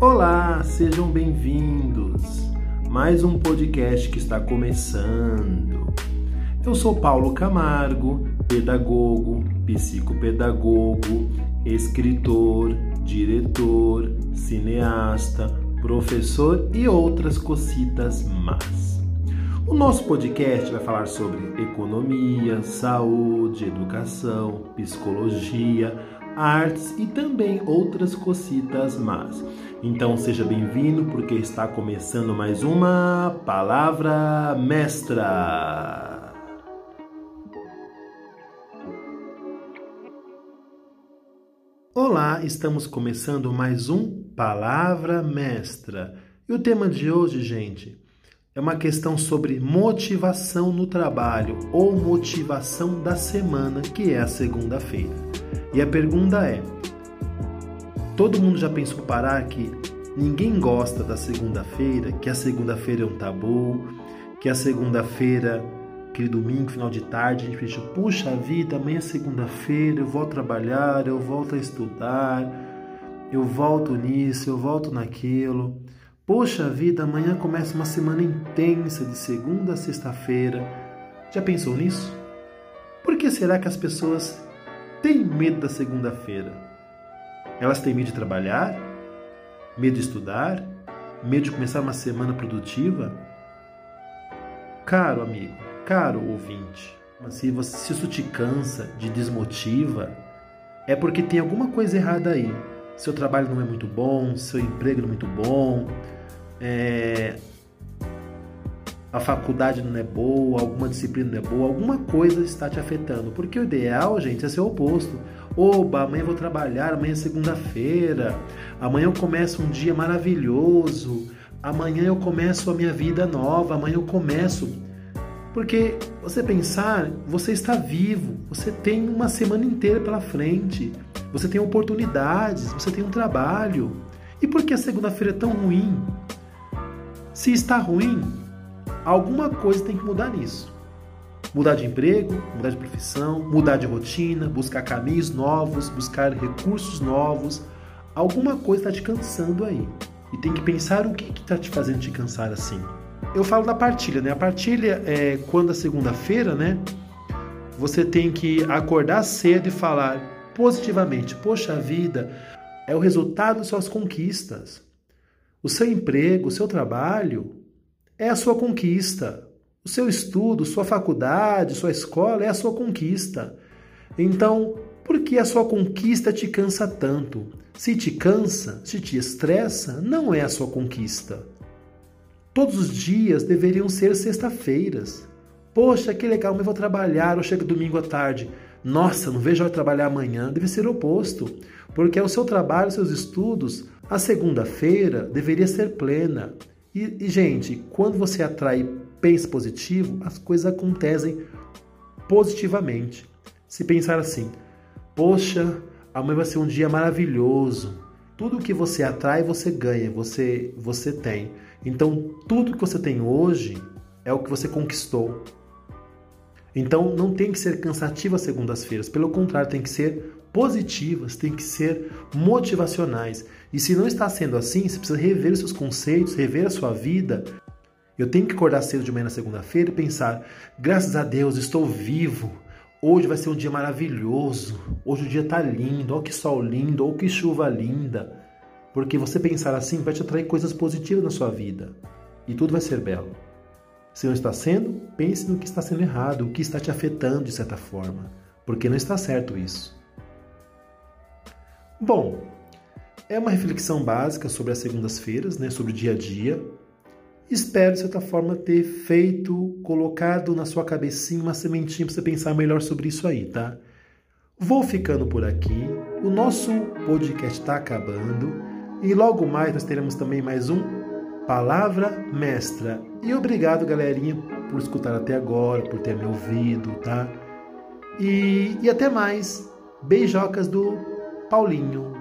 Olá, sejam bem-vindos. Mais um podcast que está começando. Eu sou Paulo Camargo, pedagogo, psicopedagogo, escritor, diretor, cineasta, professor e outras cocitas más. O nosso podcast vai falar sobre economia, saúde, educação, psicologia, artes e também outras cocitas más. Então seja bem-vindo porque está começando mais uma palavra mestra. Olá, estamos começando mais um Palavra Mestra. E o tema de hoje, gente, é uma questão sobre motivação no trabalho ou motivação da semana, que é a segunda-feira. E a pergunta é: Todo mundo já pensou parar que ninguém gosta da segunda-feira, que a segunda-feira é um tabu, que a segunda-feira, aquele domingo, final de tarde, a gente pensa, puxa vida, amanhã é segunda-feira, eu a trabalhar, eu volto a estudar, eu volto nisso, eu volto naquilo. Poxa vida, amanhã começa uma semana intensa de segunda a sexta-feira. Já pensou nisso? Por que será que as pessoas têm medo da segunda-feira? Elas têm medo de trabalhar, medo de estudar, medo de começar uma semana produtiva? Caro amigo, caro ouvinte, se, você, se isso te cansa, te desmotiva, é porque tem alguma coisa errada aí. Seu trabalho não é muito bom, seu emprego não é muito bom, é, a faculdade não é boa, alguma disciplina não é boa, alguma coisa está te afetando. Porque o ideal, gente, é ser o oposto. Oba, amanhã vou trabalhar, amanhã é segunda-feira, amanhã eu começo um dia maravilhoso, amanhã eu começo a minha vida nova, amanhã eu começo. Porque você pensar, você está vivo, você tem uma semana inteira pela frente, você tem oportunidades, você tem um trabalho. E por que a segunda-feira é tão ruim? Se está ruim, Alguma coisa tem que mudar nisso. Mudar de emprego, mudar de profissão, mudar de rotina, buscar caminhos novos, buscar recursos novos. Alguma coisa está te cansando aí. E tem que pensar o que está te fazendo te cansar assim. Eu falo da partilha, né? A partilha é quando a segunda-feira, né? Você tem que acordar cedo e falar positivamente: Poxa vida, é o resultado das suas conquistas. O seu emprego, o seu trabalho é a sua conquista. O seu estudo, sua faculdade, sua escola é a sua conquista. Então, por que a sua conquista te cansa tanto? Se te cansa, se te estressa, não é a sua conquista. Todos os dias deveriam ser sexta-feiras. Poxa, que legal, mas eu vou trabalhar, ou chego domingo à tarde. Nossa, não vejo a hora de trabalhar amanhã. Deve ser o oposto, porque é o seu trabalho, seus estudos. A segunda-feira deveria ser plena. E, e, gente, quando você atrai pensa positivo, as coisas acontecem positivamente. Se pensar assim, poxa, amanhã vai ser um dia maravilhoso. Tudo que você atrai, você ganha, você, você tem. Então, tudo que você tem hoje é o que você conquistou. Então, não tem que ser cansativo as segundas-feiras. Pelo contrário, tem que ser positivas, tem que ser motivacionais. E se não está sendo assim, você precisa rever seus conceitos, rever a sua vida. Eu tenho que acordar cedo de manhã na segunda-feira e pensar: graças a Deus, estou vivo. Hoje vai ser um dia maravilhoso. Hoje o dia está lindo. Olha que sol lindo, olha que chuva linda. Porque você pensar assim vai te atrair coisas positivas na sua vida. E tudo vai ser belo. Se não está sendo, pense no que está sendo errado, o que está te afetando de certa forma. Porque não está certo isso. Bom, é uma reflexão básica sobre as segundas-feiras, né, sobre o dia a dia. Espero, de certa forma, ter feito, colocado na sua cabecinha uma sementinha para você pensar melhor sobre isso aí, tá? Vou ficando por aqui. O nosso podcast está acabando. E logo mais nós teremos também mais um Palavra Mestra. E obrigado, galerinha, por escutar até agora, por ter me ouvido, tá? E, e até mais. Beijocas do Paulinho.